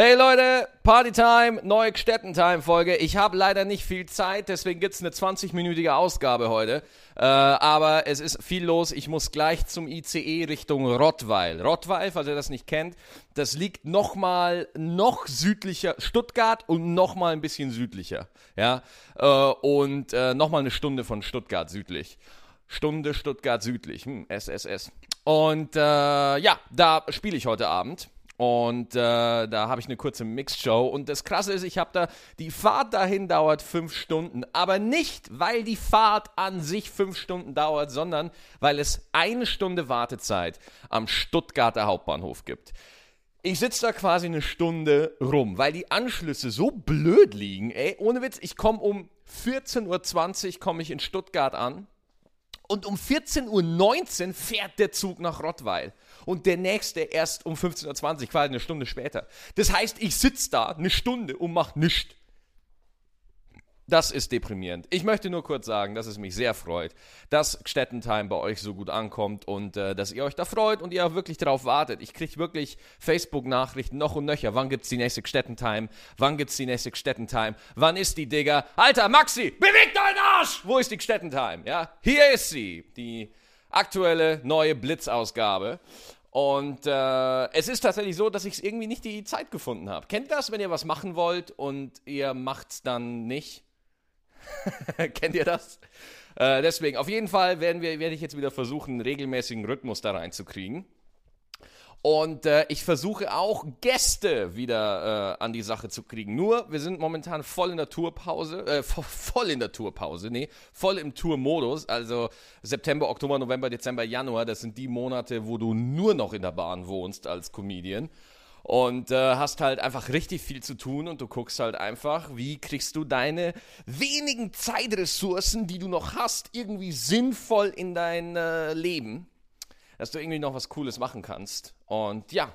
Hey Leute, Partytime, neue Städtentime-Folge. Ich habe leider nicht viel Zeit, deswegen gibt's eine 20-minütige Ausgabe heute. Äh, aber es ist viel los. Ich muss gleich zum ICE Richtung Rottweil. Rottweil, falls ihr das nicht kennt, das liegt nochmal noch südlicher, Stuttgart und nochmal ein bisschen südlicher. Ja, äh, und äh, nochmal eine Stunde von Stuttgart südlich. Stunde Stuttgart südlich, hm, SSS. Und äh, ja, da spiele ich heute Abend. Und äh, da habe ich eine kurze Mixshow. Und das Krasse ist, ich habe da, die Fahrt dahin dauert fünf Stunden. Aber nicht, weil die Fahrt an sich fünf Stunden dauert, sondern weil es eine Stunde Wartezeit am Stuttgarter Hauptbahnhof gibt. Ich sitze da quasi eine Stunde rum, weil die Anschlüsse so blöd liegen. Ey, ohne Witz, ich komme um 14.20 Uhr komme ich in Stuttgart an. Und um 14.19 Uhr fährt der Zug nach Rottweil. Und der nächste erst um 15.20 Uhr, quasi eine Stunde später. Das heißt, ich sitze da eine Stunde und mache nichts. Das ist deprimierend. Ich möchte nur kurz sagen, dass es mich sehr freut, dass Städtentime bei euch so gut ankommt und äh, dass ihr euch da freut und ihr auch wirklich darauf wartet. Ich kriege wirklich Facebook-Nachrichten noch und nöcher. Wann gibt's die nächste Städtentime? Wann gibt's die nächste Städtentime? Wann ist die, Digga? Alter, Maxi, beweg Arsch! Wo ist die Städtentime? Ja, hier ist sie. Die aktuelle neue Blitzausgabe. Und äh, es ist tatsächlich so, dass ich irgendwie nicht die Zeit gefunden habe. Kennt ihr das, wenn ihr was machen wollt und ihr macht's dann nicht? Kennt ihr das? Äh, deswegen, auf jeden Fall werden wir, werde ich jetzt wieder versuchen, einen regelmäßigen Rhythmus da reinzukriegen. Und äh, ich versuche auch Gäste wieder äh, an die Sache zu kriegen. Nur, wir sind momentan voll in der Tourpause, äh, voll in der Tourpause, nee, voll im Tourmodus. Also September, Oktober, November, Dezember, Januar, das sind die Monate, wo du nur noch in der Bahn wohnst als Comedian und äh, hast halt einfach richtig viel zu tun und du guckst halt einfach, wie kriegst du deine wenigen Zeitressourcen, die du noch hast, irgendwie sinnvoll in dein äh, Leben, dass du irgendwie noch was Cooles machen kannst. Und ja,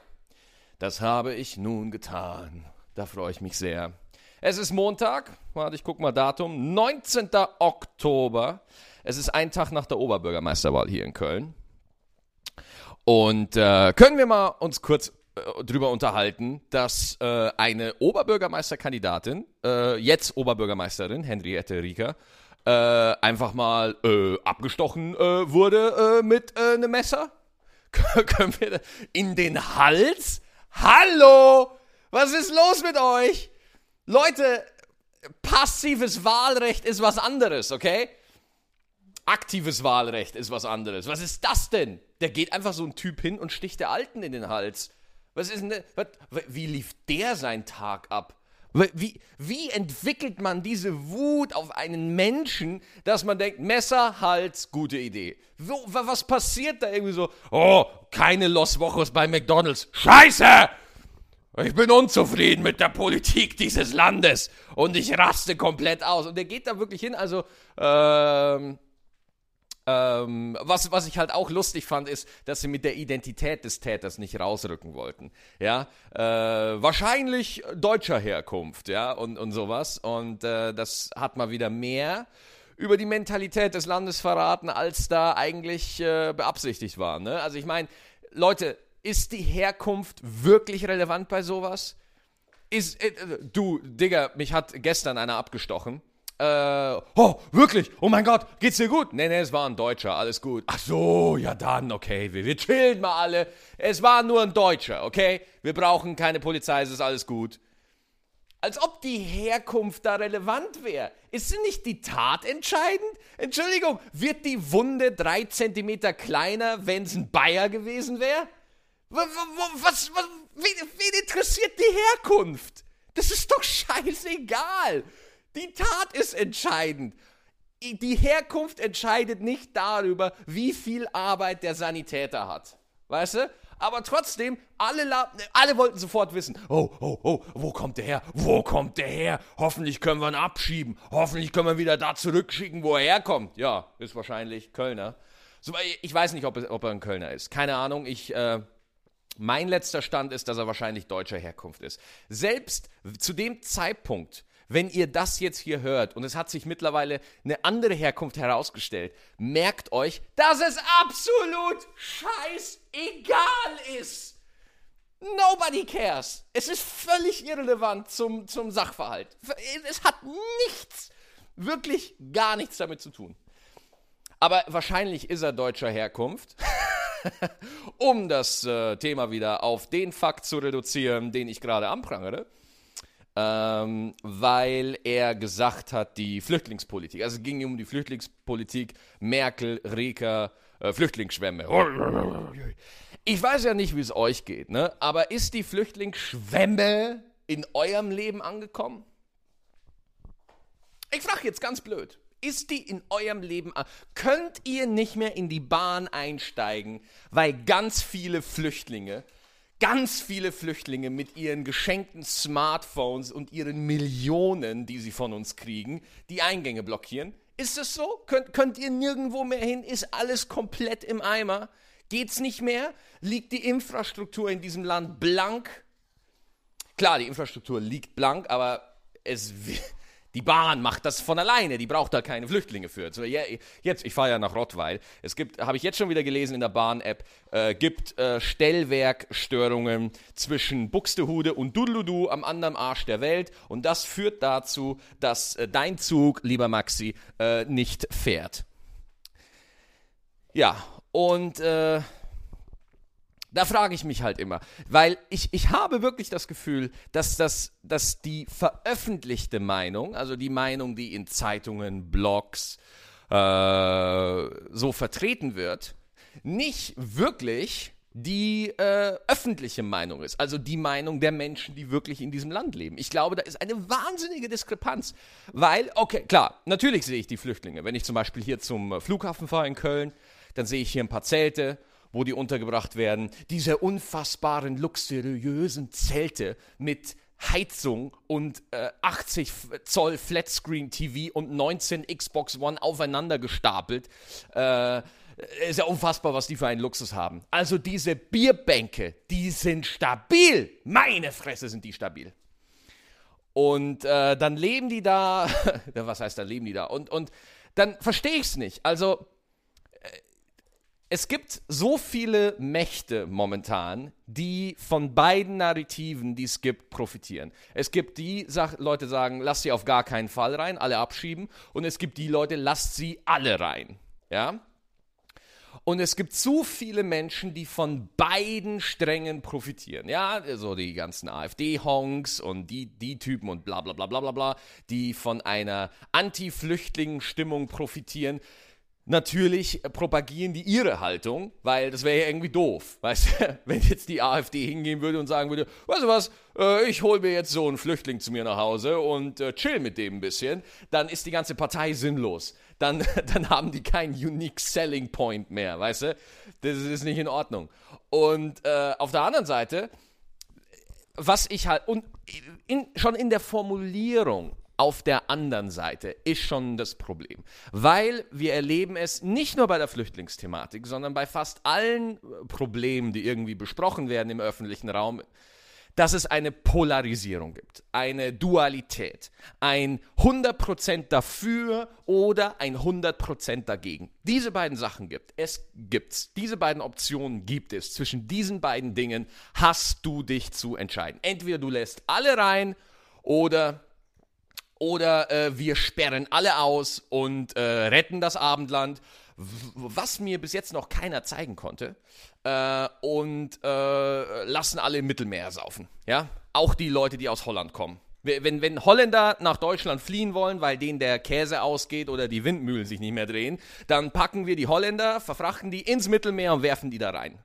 das habe ich nun getan. Da freue ich mich sehr. Es ist Montag, warte, ich guck mal Datum, 19. Oktober. Es ist ein Tag nach der Oberbürgermeisterwahl hier in Köln. Und äh, können wir mal uns kurz äh, drüber unterhalten, dass äh, eine Oberbürgermeisterkandidatin, äh, jetzt Oberbürgermeisterin, Henriette Rieker, äh, einfach mal äh, abgestochen wurde mit einem Messer. Können wir in den Hals? Hallo! Was ist los mit euch? Leute, passives Wahlrecht ist was anderes, okay? Aktives Wahlrecht ist was anderes. Was ist das denn? Der geht einfach so ein Typ hin und sticht der Alten in den Hals. Was ist denn, was, wie lief der sein Tag ab? Wie, wie entwickelt man diese Wut auf einen Menschen, dass man denkt, Messer, Hals, gute Idee? Wo, was passiert da irgendwie so? Oh, keine Los Wochos bei McDonalds. Scheiße! Ich bin unzufrieden mit der Politik dieses Landes und ich raste komplett aus. Und der geht da wirklich hin, also, ähm, ähm, was, was ich halt auch lustig fand, ist, dass sie mit der Identität des Täters nicht rausrücken wollten. Ja, äh, wahrscheinlich deutscher Herkunft, ja, und, und sowas. Und äh, das hat mal wieder mehr über die Mentalität des Landes verraten, als da eigentlich äh, beabsichtigt war. Ne? Also ich meine, Leute, ist die Herkunft wirklich relevant bei sowas? Ist, äh, du, Digga, mich hat gestern einer abgestochen äh, oh, wirklich? Oh mein Gott, geht's dir gut? Nee, nee, es war ein Deutscher, alles gut. Ach so, ja dann, okay, wir, wir chillen mal alle. Es war nur ein Deutscher, okay? Wir brauchen keine Polizei, es ist alles gut. Als ob die Herkunft da relevant wäre. Ist sie nicht die Tat entscheidend? Entschuldigung, wird die Wunde drei Zentimeter kleiner, wenn es ein Bayer gewesen wäre? Was, was, was, wen, wen interessiert die Herkunft? Das ist doch scheißegal. Die Tat ist entscheidend. Die Herkunft entscheidet nicht darüber, wie viel Arbeit der Sanitäter hat. Weißt du? Aber trotzdem, alle, alle wollten sofort wissen, oh, oh, oh, wo kommt der her? Wo kommt der her? Hoffentlich können wir ihn abschieben. Hoffentlich können wir ihn wieder da zurückschicken, wo er herkommt. Ja, ist wahrscheinlich Kölner. So, ich weiß nicht, ob, es, ob er ein Kölner ist. Keine Ahnung. Ich, äh, mein letzter Stand ist, dass er wahrscheinlich deutscher Herkunft ist. Selbst zu dem Zeitpunkt, wenn ihr das jetzt hier hört und es hat sich mittlerweile eine andere Herkunft herausgestellt, merkt euch, dass es absolut scheißegal ist. Nobody cares. Es ist völlig irrelevant zum, zum Sachverhalt. Es hat nichts, wirklich gar nichts damit zu tun. Aber wahrscheinlich ist er deutscher Herkunft. um das äh, Thema wieder auf den Fakt zu reduzieren, den ich gerade anprangere. Ähm, weil er gesagt hat, die Flüchtlingspolitik, also es ging um die Flüchtlingspolitik, Merkel, Reker, äh, Flüchtlingsschwämme. Ich weiß ja nicht, wie es euch geht, ne? aber ist die Flüchtlingsschwemme in eurem Leben angekommen? Ich frage jetzt ganz blöd. Ist die in eurem Leben an? Könnt ihr nicht mehr in die Bahn einsteigen, weil ganz viele Flüchtlinge, ganz viele Flüchtlinge mit ihren geschenkten Smartphones und ihren Millionen, die sie von uns kriegen, die Eingänge blockieren? Ist es so? Könnt, könnt ihr nirgendwo mehr hin? Ist alles komplett im Eimer? Geht's nicht mehr? Liegt die Infrastruktur in diesem Land blank? Klar, die Infrastruktur liegt blank, aber es die Bahn macht das von alleine, die braucht da keine Flüchtlinge für. Jetzt, ich fahre ja nach Rottweil. Es gibt, habe ich jetzt schon wieder gelesen in der Bahn-App, äh, gibt äh, Stellwerkstörungen zwischen Buxtehude und Dudeludu am anderen Arsch der Welt. Und das führt dazu, dass äh, dein Zug, lieber Maxi, äh, nicht fährt. Ja, und äh, da frage ich mich halt immer, weil ich, ich habe wirklich das Gefühl, dass, das, dass die veröffentlichte Meinung, also die Meinung, die in Zeitungen, Blogs äh, so vertreten wird, nicht wirklich die äh, öffentliche Meinung ist, also die Meinung der Menschen, die wirklich in diesem Land leben. Ich glaube, da ist eine wahnsinnige Diskrepanz, weil, okay, klar, natürlich sehe ich die Flüchtlinge. Wenn ich zum Beispiel hier zum Flughafen fahre in Köln, dann sehe ich hier ein paar Zelte wo die untergebracht werden. Diese unfassbaren, luxuriösen Zelte mit Heizung und äh, 80 Zoll Flatscreen TV und 19 Xbox One aufeinander gestapelt. Äh, ist ja unfassbar, was die für einen Luxus haben. Also diese Bierbänke, die sind stabil. Meine Fresse sind die stabil. Und äh, dann leben die da. was heißt, dann leben die da? Und, und dann verstehe ich es nicht. Also es gibt so viele Mächte momentan, die von beiden Narrativen, die es gibt, profitieren. Es gibt die sag, Leute sagen, lass sie auf gar keinen Fall rein, alle abschieben. Und es gibt die Leute, lasst sie alle rein. Ja? Und es gibt zu viele Menschen, die von beiden Strängen profitieren. Ja, so die ganzen AfD-Honks und die, die Typen und bla bla bla bla bla die von einer Anti-Flüchtlingen-Stimmung profitieren natürlich propagieren die ihre Haltung, weil das wäre ja irgendwie doof. Weißt du, wenn jetzt die AfD hingehen würde und sagen würde, weißt du was, äh, ich hole mir jetzt so einen Flüchtling zu mir nach Hause und äh, chill mit dem ein bisschen, dann ist die ganze Partei sinnlos. Dann, dann haben die keinen unique selling point mehr, weißt du? Das ist nicht in Ordnung. Und äh, auf der anderen Seite, was ich halt, und in, schon in der Formulierung auf der anderen Seite ist schon das Problem. Weil wir erleben es nicht nur bei der Flüchtlingsthematik, sondern bei fast allen äh, Problemen, die irgendwie besprochen werden im öffentlichen Raum, dass es eine Polarisierung gibt, eine Dualität, ein 100% dafür oder ein 100% dagegen. Diese beiden Sachen gibt es, gibt's. Diese beiden Optionen gibt es. Zwischen diesen beiden Dingen hast du dich zu entscheiden. Entweder du lässt alle rein oder oder äh, wir sperren alle aus und äh, retten das Abendland, was mir bis jetzt noch keiner zeigen konnte, äh, und äh, lassen alle im Mittelmeer saufen. Ja? Auch die Leute, die aus Holland kommen. Wenn, wenn Holländer nach Deutschland fliehen wollen, weil denen der Käse ausgeht oder die Windmühlen sich nicht mehr drehen, dann packen wir die Holländer, verfrachten die ins Mittelmeer und werfen die da rein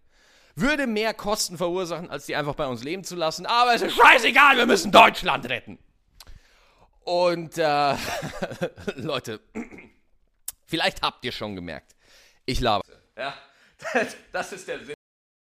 würde mehr Kosten verursachen, als die einfach bei uns leben zu lassen. Aber es ist scheißegal, wir müssen Deutschland retten. Und äh, Leute, vielleicht habt ihr schon gemerkt, ich laber. Ja, das, das ist der Sinn.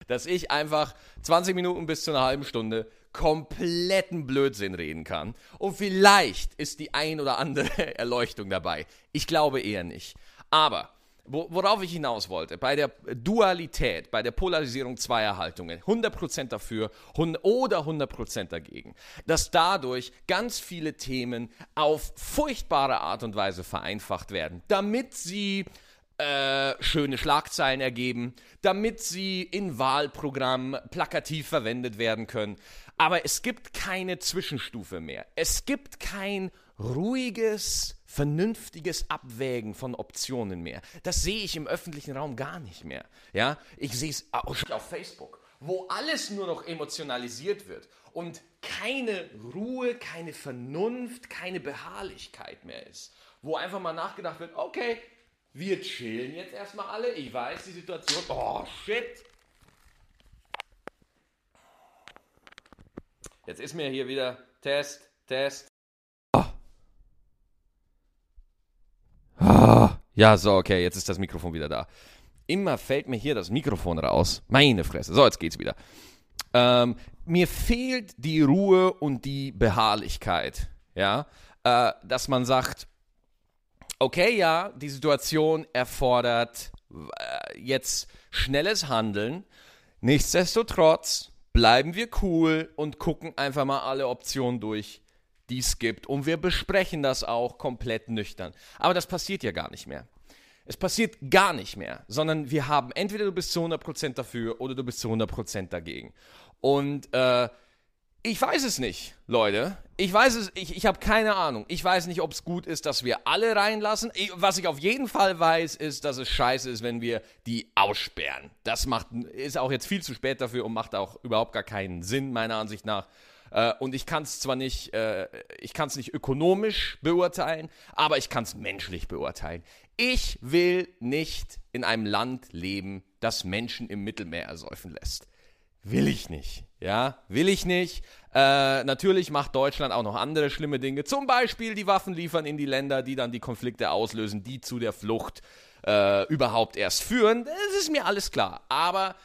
Dass ich einfach 20 Minuten bis zu einer halben Stunde kompletten Blödsinn reden kann. Und vielleicht ist die ein oder andere Erleuchtung dabei. Ich glaube eher nicht. Aber worauf ich hinaus wollte, bei der Dualität, bei der Polarisierung zweier Haltungen, 100% dafür oder 100% dagegen, dass dadurch ganz viele Themen auf furchtbare Art und Weise vereinfacht werden, damit sie äh, schöne Schlagzeilen ergeben, damit sie in Wahlprogrammen plakativ verwendet werden können. Aber es gibt keine Zwischenstufe mehr. Es gibt kein ruhiges, vernünftiges Abwägen von Optionen mehr. Das sehe ich im öffentlichen Raum gar nicht mehr. Ja, ich sehe es auf Facebook, wo alles nur noch emotionalisiert wird und keine Ruhe, keine Vernunft, keine Beharrlichkeit mehr ist. Wo einfach mal nachgedacht wird, okay, wir chillen jetzt erstmal alle. Ich weiß, die Situation. Oh, shit. Jetzt ist mir hier wieder Test, Test. Ja, so, okay, jetzt ist das Mikrofon wieder da. Immer fällt mir hier das Mikrofon raus. Meine Fresse. So, jetzt geht's wieder. Ähm, mir fehlt die Ruhe und die Beharrlichkeit. Ja, äh, dass man sagt, okay, ja, die Situation erfordert äh, jetzt schnelles Handeln. Nichtsdestotrotz bleiben wir cool und gucken einfach mal alle Optionen durch, die es gibt. Und wir besprechen das auch komplett nüchtern. Aber das passiert ja gar nicht mehr. Es passiert gar nicht mehr, sondern wir haben entweder du bist zu 100% dafür oder du bist zu 100% dagegen. Und äh, ich weiß es nicht, Leute. Ich weiß es, ich, ich habe keine Ahnung. Ich weiß nicht, ob es gut ist, dass wir alle reinlassen. Ich, was ich auf jeden Fall weiß, ist, dass es scheiße ist, wenn wir die aussperren. Das macht, ist auch jetzt viel zu spät dafür und macht auch überhaupt gar keinen Sinn, meiner Ansicht nach. Äh, und ich kann es zwar nicht, äh, ich kann es nicht ökonomisch beurteilen, aber ich kann es menschlich beurteilen. Ich will nicht in einem Land leben, das Menschen im Mittelmeer ersäufen lässt. Will ich nicht. Ja, will ich nicht. Äh, natürlich macht Deutschland auch noch andere schlimme Dinge. Zum Beispiel die Waffen liefern in die Länder, die dann die Konflikte auslösen, die zu der Flucht äh, überhaupt erst führen. Das ist mir alles klar. Aber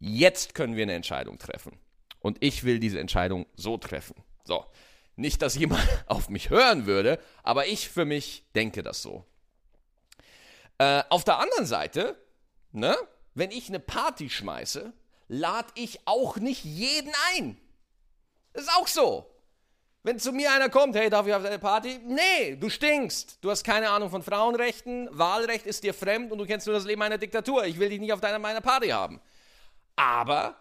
jetzt können wir eine Entscheidung treffen. Und ich will diese Entscheidung so treffen. So. Nicht, dass jemand auf mich hören würde, aber ich für mich denke das so. Äh, auf der anderen Seite, ne, wenn ich eine Party schmeiße, lade ich auch nicht jeden ein. Das ist auch so. Wenn zu mir einer kommt, hey, darf ich auf deine Party? Nee, du stinkst. Du hast keine Ahnung von Frauenrechten, Wahlrecht ist dir fremd und du kennst nur das Leben einer Diktatur. Ich will dich nicht auf deiner meiner Party haben. Aber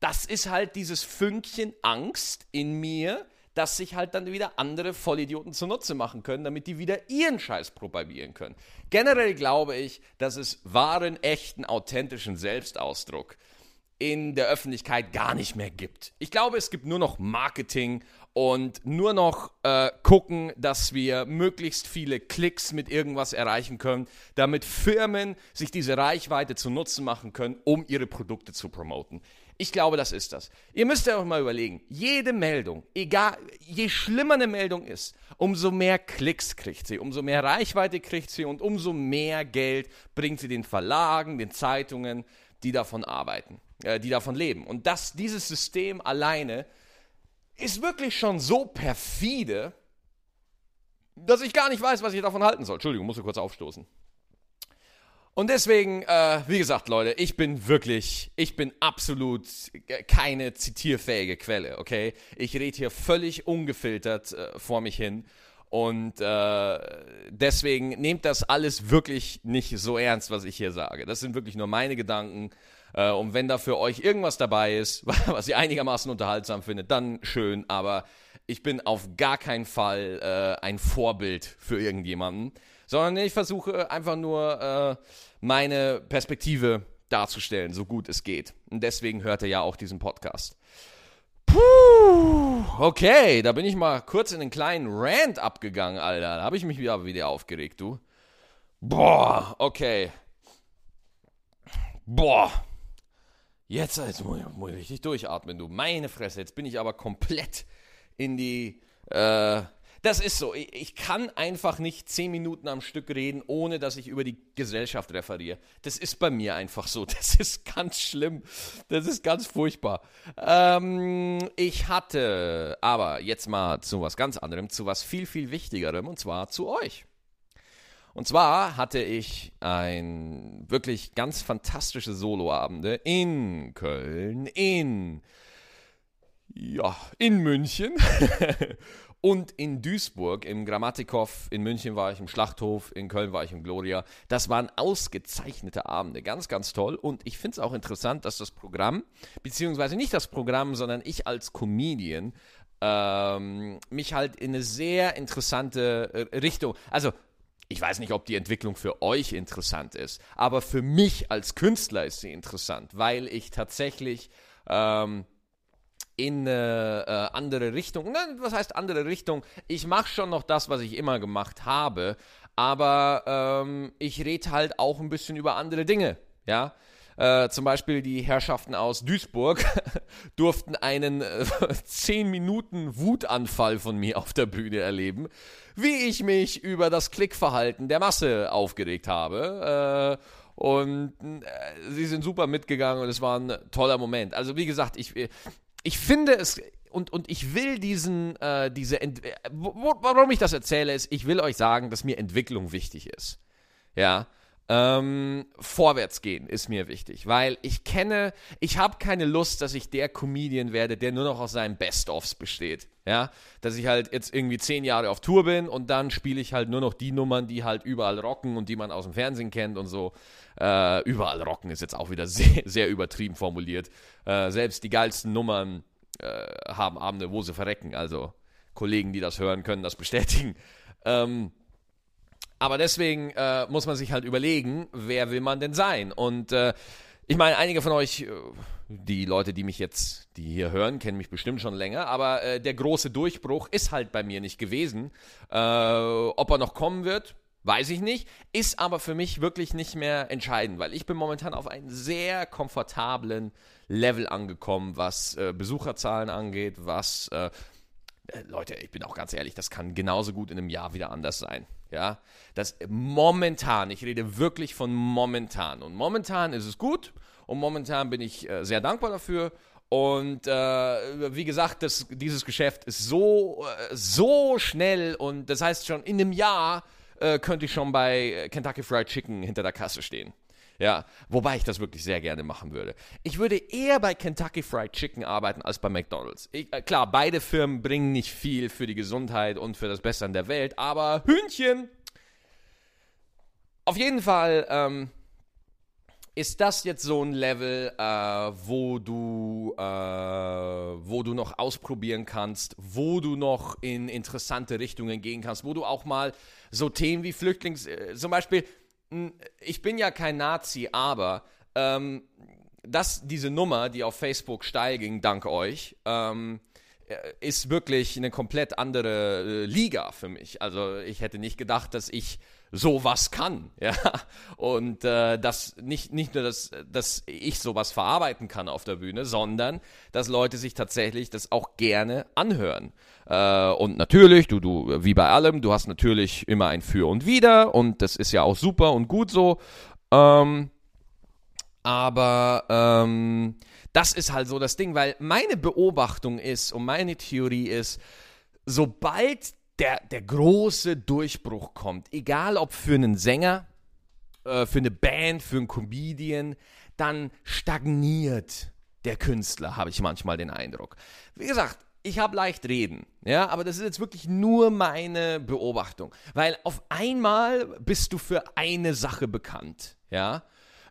das ist halt dieses Fünkchen Angst in mir, dass sich halt dann wieder andere Vollidioten zunutze machen können, damit die wieder ihren Scheiß propagieren können. Generell glaube ich, dass es wahren, echten, authentischen Selbstausdruck in der Öffentlichkeit gar nicht mehr gibt. Ich glaube, es gibt nur noch Marketing und nur noch äh, gucken, dass wir möglichst viele Klicks mit irgendwas erreichen können, damit Firmen sich diese Reichweite zu Nutzen machen können, um ihre Produkte zu promoten. Ich glaube, das ist das. Ihr müsst ja auch mal überlegen, jede Meldung, egal, je schlimmer eine Meldung ist, umso mehr Klicks kriegt sie, umso mehr Reichweite kriegt sie und umso mehr Geld bringt sie den Verlagen, den Zeitungen, die davon arbeiten, äh, die davon leben. Und das, dieses System alleine ist wirklich schon so perfide, dass ich gar nicht weiß, was ich davon halten soll. Entschuldigung, muss ich kurz aufstoßen. Und deswegen, äh, wie gesagt, Leute, ich bin wirklich, ich bin absolut keine zitierfähige Quelle, okay? Ich rede hier völlig ungefiltert äh, vor mich hin. Und äh, deswegen nehmt das alles wirklich nicht so ernst, was ich hier sage. Das sind wirklich nur meine Gedanken. Äh, und wenn da für euch irgendwas dabei ist, was ihr einigermaßen unterhaltsam findet, dann schön. Aber ich bin auf gar keinen Fall äh, ein Vorbild für irgendjemanden sondern ich versuche einfach nur äh, meine Perspektive darzustellen, so gut es geht. Und deswegen hört er ja auch diesen Podcast. Puh, okay, da bin ich mal kurz in einen kleinen Rant abgegangen, Alter. Da habe ich mich wieder, wieder aufgeregt, du. Boah, okay. Boah. Jetzt, jetzt muss, ich, muss ich richtig durchatmen, du. Meine Fresse, jetzt bin ich aber komplett in die äh, das ist so. Ich kann einfach nicht zehn Minuten am Stück reden, ohne dass ich über die Gesellschaft referiere. Das ist bei mir einfach so. Das ist ganz schlimm. Das ist ganz furchtbar. Ähm, ich hatte aber jetzt mal zu was ganz anderem, zu was viel, viel Wichtigerem, und zwar zu euch. Und zwar hatte ich ein wirklich ganz fantastische Soloabende in Köln, in ja, in München und in Duisburg, im Grammatikhof. In München war ich im Schlachthof, in Köln war ich im Gloria. Das waren ausgezeichnete Abende, ganz, ganz toll. Und ich finde es auch interessant, dass das Programm, beziehungsweise nicht das Programm, sondern ich als Comedian, ähm, mich halt in eine sehr interessante äh, Richtung, also ich weiß nicht, ob die Entwicklung für euch interessant ist, aber für mich als Künstler ist sie interessant, weil ich tatsächlich ähm, in eine äh, andere Richtung. Na, was heißt andere Richtung? Ich mache schon noch das, was ich immer gemacht habe, aber ähm, ich rede halt auch ein bisschen über andere Dinge. Ja, äh, zum Beispiel die Herrschaften aus Duisburg durften einen äh, 10 Minuten Wutanfall von mir auf der Bühne erleben, wie ich mich über das Klickverhalten der Masse aufgeregt habe. Äh, und äh, sie sind super mitgegangen und es war ein toller Moment. Also wie gesagt, ich, ich finde es und, und ich will diesen, äh, diese, Ent äh, warum ich das erzähle, ist, ich will euch sagen, dass mir Entwicklung wichtig ist. Ja. Ähm, vorwärts gehen ist mir wichtig, weil ich kenne, ich habe keine Lust, dass ich der Comedian werde, der nur noch aus seinen Best-ofs besteht. Ja, dass ich halt jetzt irgendwie zehn Jahre auf Tour bin und dann spiele ich halt nur noch die Nummern, die halt überall rocken und die man aus dem Fernsehen kennt und so. Äh, überall rocken ist jetzt auch wieder sehr, sehr übertrieben formuliert. Äh, selbst die geilsten Nummern äh, haben Abende, wo sie verrecken. Also Kollegen, die das hören, können das bestätigen. Ähm, aber deswegen äh, muss man sich halt überlegen, wer will man denn sein? Und äh, ich meine, einige von euch, äh, die Leute, die mich jetzt, die hier hören, kennen mich bestimmt schon länger, aber äh, der große Durchbruch ist halt bei mir nicht gewesen. Äh, ob er noch kommen wird, Weiß ich nicht, ist aber für mich wirklich nicht mehr entscheidend, weil ich bin momentan auf einem sehr komfortablen Level angekommen, was äh, Besucherzahlen angeht, was äh, äh, Leute, ich bin auch ganz ehrlich, das kann genauso gut in einem Jahr wieder anders sein. Ja, das momentan, ich rede wirklich von momentan. Und momentan ist es gut und momentan bin ich äh, sehr dankbar dafür. Und äh, wie gesagt, das, dieses Geschäft ist so, äh, so schnell und das heißt schon in einem Jahr äh, könnte ich schon bei Kentucky Fried Chicken hinter der Kasse stehen. Ja, wobei ich das wirklich sehr gerne machen würde. Ich würde eher bei Kentucky Fried Chicken arbeiten als bei McDonald's. Ich, äh, klar, beide Firmen bringen nicht viel für die Gesundheit und für das Bessern der Welt, aber Hühnchen. Auf jeden Fall ähm, ist das jetzt so ein Level, äh, wo du, äh, wo du noch ausprobieren kannst, wo du noch in interessante Richtungen gehen kannst, wo du auch mal so Themen wie Flüchtlings, äh, zum Beispiel, ich bin ja kein Nazi, aber ähm, dass diese Nummer, die auf Facebook steil ging, dank euch, ähm, äh, ist wirklich eine komplett andere äh, Liga für mich. Also ich hätte nicht gedacht, dass ich sowas kann, ja. Und äh, dass nicht, nicht nur, dass, dass ich sowas verarbeiten kann auf der Bühne, sondern dass Leute sich tatsächlich das auch gerne anhören. Äh, und natürlich, du, du, wie bei allem, du hast natürlich immer ein Für und Wider und das ist ja auch super und gut so. Ähm, aber ähm, das ist halt so das Ding, weil meine Beobachtung ist und meine Theorie ist, sobald der, der große Durchbruch kommt, egal ob für einen Sänger, äh, für eine Band, für einen Comedian, dann stagniert der Künstler, habe ich manchmal den Eindruck. Wie gesagt, ich habe leicht reden, ja, aber das ist jetzt wirklich nur meine Beobachtung, weil auf einmal bist du für eine Sache bekannt, ja.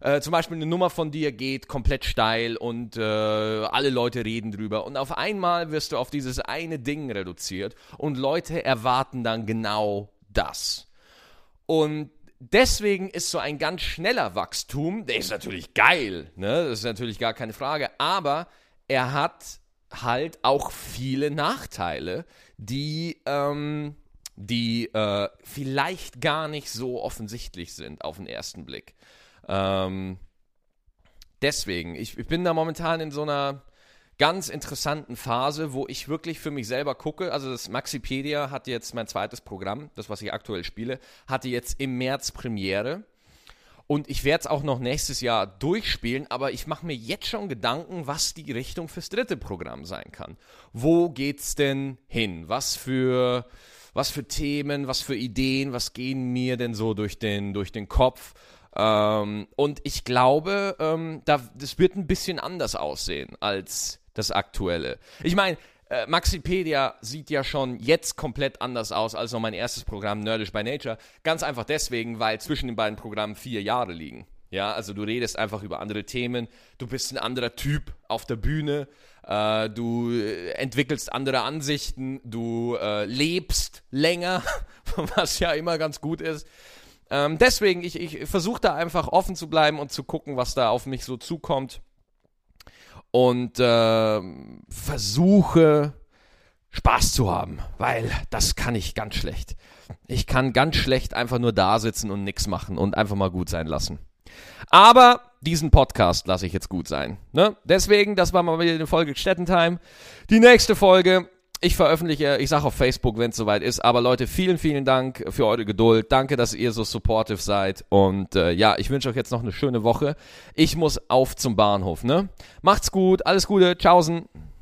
Äh, zum Beispiel eine Nummer von dir geht komplett steil und äh, alle Leute reden drüber. Und auf einmal wirst du auf dieses eine Ding reduziert und Leute erwarten dann genau das. Und deswegen ist so ein ganz schneller Wachstum, der ist natürlich geil, ne? das ist natürlich gar keine Frage, aber er hat halt auch viele Nachteile, die, ähm, die äh, vielleicht gar nicht so offensichtlich sind auf den ersten Blick. Ähm, deswegen, ich, ich bin da momentan in so einer ganz interessanten Phase, wo ich wirklich für mich selber gucke. Also das Maxipedia hat jetzt mein zweites Programm, das was ich aktuell spiele, hatte jetzt im März Premiere. Und ich werde es auch noch nächstes Jahr durchspielen, aber ich mache mir jetzt schon Gedanken, was die Richtung fürs dritte Programm sein kann. Wo geht's denn hin? Was für, was für Themen, was für Ideen, was gehen mir denn so durch den, durch den Kopf? Ähm, und ich glaube, ähm, da, das wird ein bisschen anders aussehen als das Aktuelle. Ich meine, äh, Maxipedia sieht ja schon jetzt komplett anders aus als noch mein erstes Programm Nerdish by Nature. Ganz einfach deswegen, weil zwischen den beiden Programmen vier Jahre liegen. Ja, also du redest einfach über andere Themen, du bist ein anderer Typ auf der Bühne, äh, du äh, entwickelst andere Ansichten, du äh, lebst länger, was ja immer ganz gut ist. Ähm, deswegen, ich, ich versuche da einfach offen zu bleiben und zu gucken, was da auf mich so zukommt. Und äh, versuche Spaß zu haben, weil das kann ich ganz schlecht. Ich kann ganz schlecht einfach nur da sitzen und nichts machen und einfach mal gut sein lassen. Aber diesen Podcast lasse ich jetzt gut sein. Ne? Deswegen, das war mal wieder eine Folge Städtentime. Die nächste Folge ich veröffentliche, ich sage auf Facebook, wenn es soweit ist. Aber Leute, vielen, vielen Dank für eure Geduld. Danke, dass ihr so supportive seid. Und äh, ja, ich wünsche euch jetzt noch eine schöne Woche. Ich muss auf zum Bahnhof. Ne? Macht's gut, alles Gute, tschaußen.